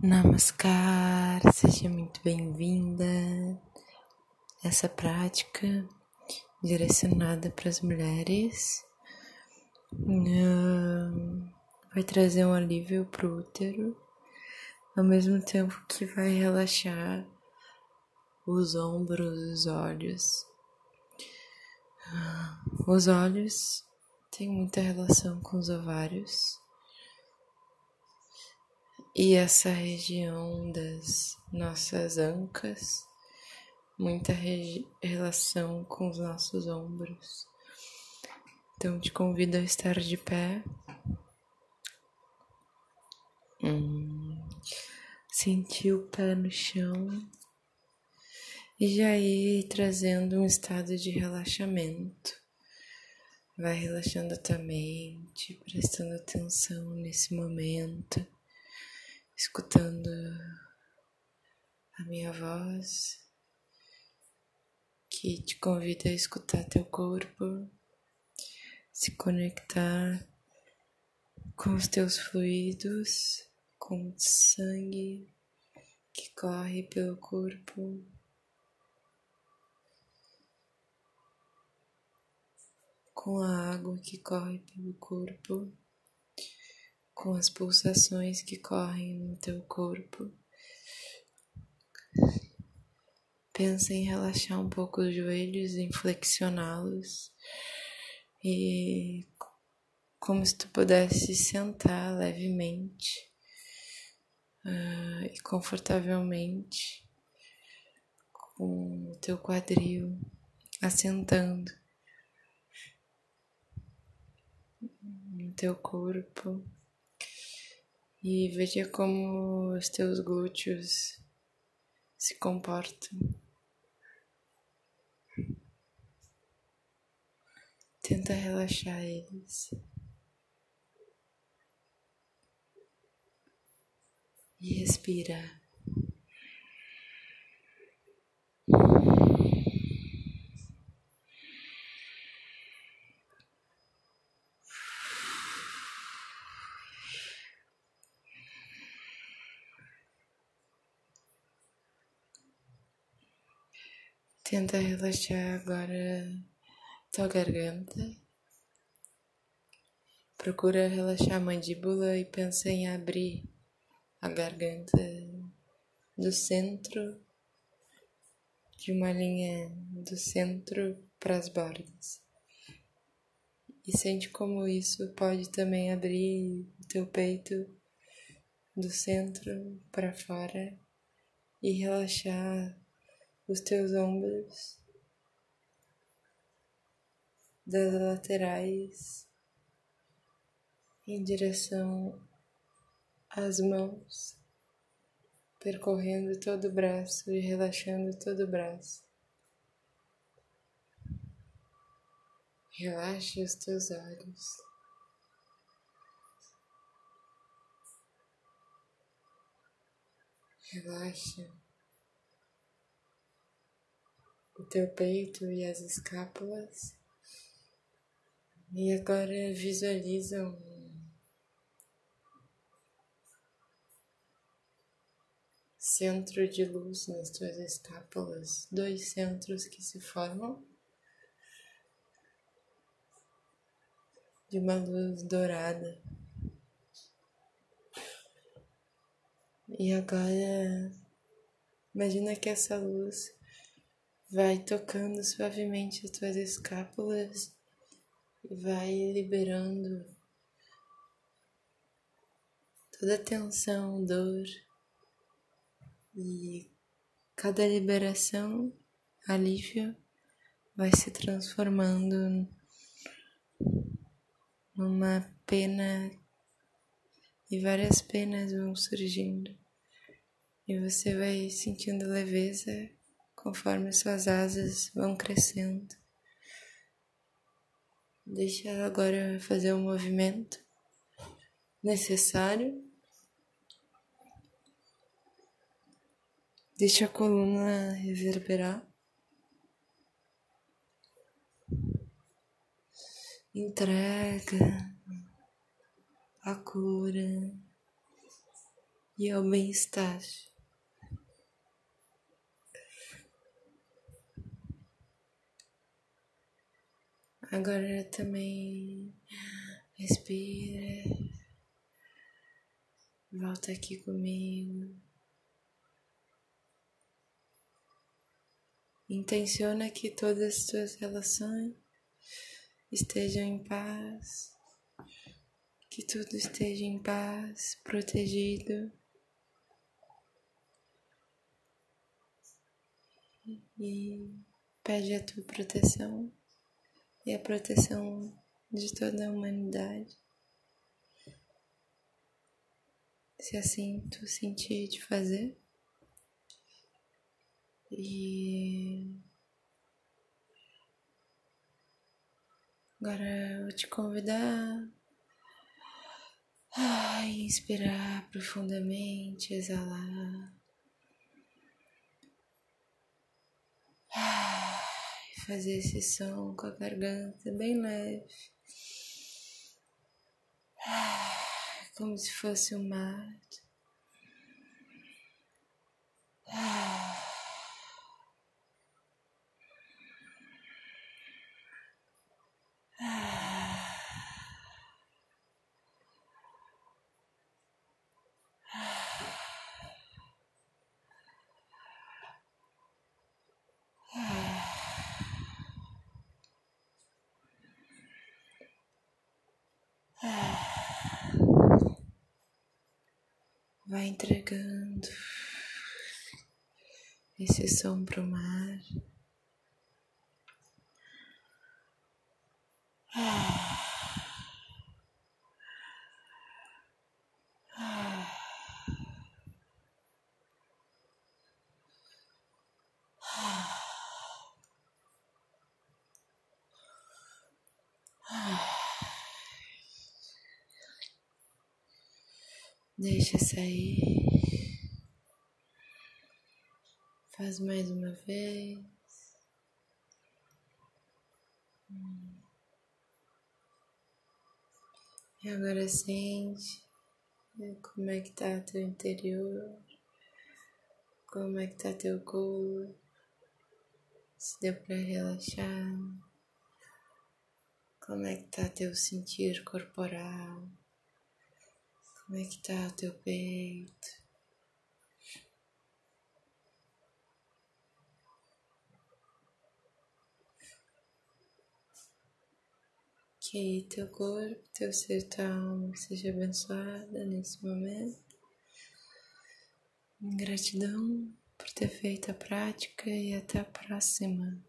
Namaskar, seja muito bem-vinda. Essa prática direcionada para as mulheres vai trazer um alívio para o útero, ao mesmo tempo que vai relaxar os ombros, os olhos. Os olhos têm muita relação com os ovários e essa região das nossas ancas, muita relação com os nossos ombros. Então te convido a estar de pé. Hum, sentir o pé no chão e já ir trazendo um estado de relaxamento. Vai relaxando a tua mente, prestando atenção nesse momento escutando a minha voz que te convida a escutar teu corpo, se conectar com os teus fluidos, com o sangue que corre pelo corpo. Com a água que corre pelo corpo com as pulsações que correm no teu corpo. Pensa em relaxar um pouco os joelhos, em flexioná-los e como se tu pudesse sentar levemente uh, e confortavelmente com o teu quadril assentando no teu corpo e veja como os teus glúteos se comportam. Tenta relaxar eles. E respira. Tenta relaxar agora tua garganta. Procura relaxar a mandíbula e pensa em abrir a garganta do centro de uma linha do centro para as bordas. E sente como isso pode também abrir o teu peito do centro para fora e relaxar os teus ombros, das laterais em direção às mãos, percorrendo todo o braço e relaxando todo o braço. Relaxe os teus olhos. Relaxa o teu peito e as escápulas. E agora visualiza um centro de luz nas tuas escápulas, dois centros que se formam de uma luz dourada. E agora imagina que essa luz Vai tocando suavemente as tuas escápulas e vai liberando toda a tensão, dor. E cada liberação, alívio, vai se transformando numa pena e várias penas vão surgindo. E você vai sentindo leveza conforme suas asas vão crescendo. Deixa ela agora fazer o movimento necessário. Deixa a coluna reverberar. Entrega a cura e ao bem-estar. Agora também respira, volta aqui comigo. Intenciona que todas as tuas relações estejam em paz, que tudo esteja em paz, protegido. E pede a tua proteção e a proteção de toda a humanidade. Se assim tu sentir de fazer. E agora eu vou te convidar a inspirar profundamente, exalar. Fazer esse som com a garganta bem leve, como se fosse um mar. Vai entregando esse som para o mar. Deixa sair. Faz mais uma vez. E agora sente como é que tá teu interior, como é que tá teu corpo, se deu para relaxar, como é que tá teu sentir corporal. Como é que tá o teu peito? Que teu corpo, teu ser, tua alma seja abençoada nesse momento. Gratidão por ter feito a prática e até a próxima.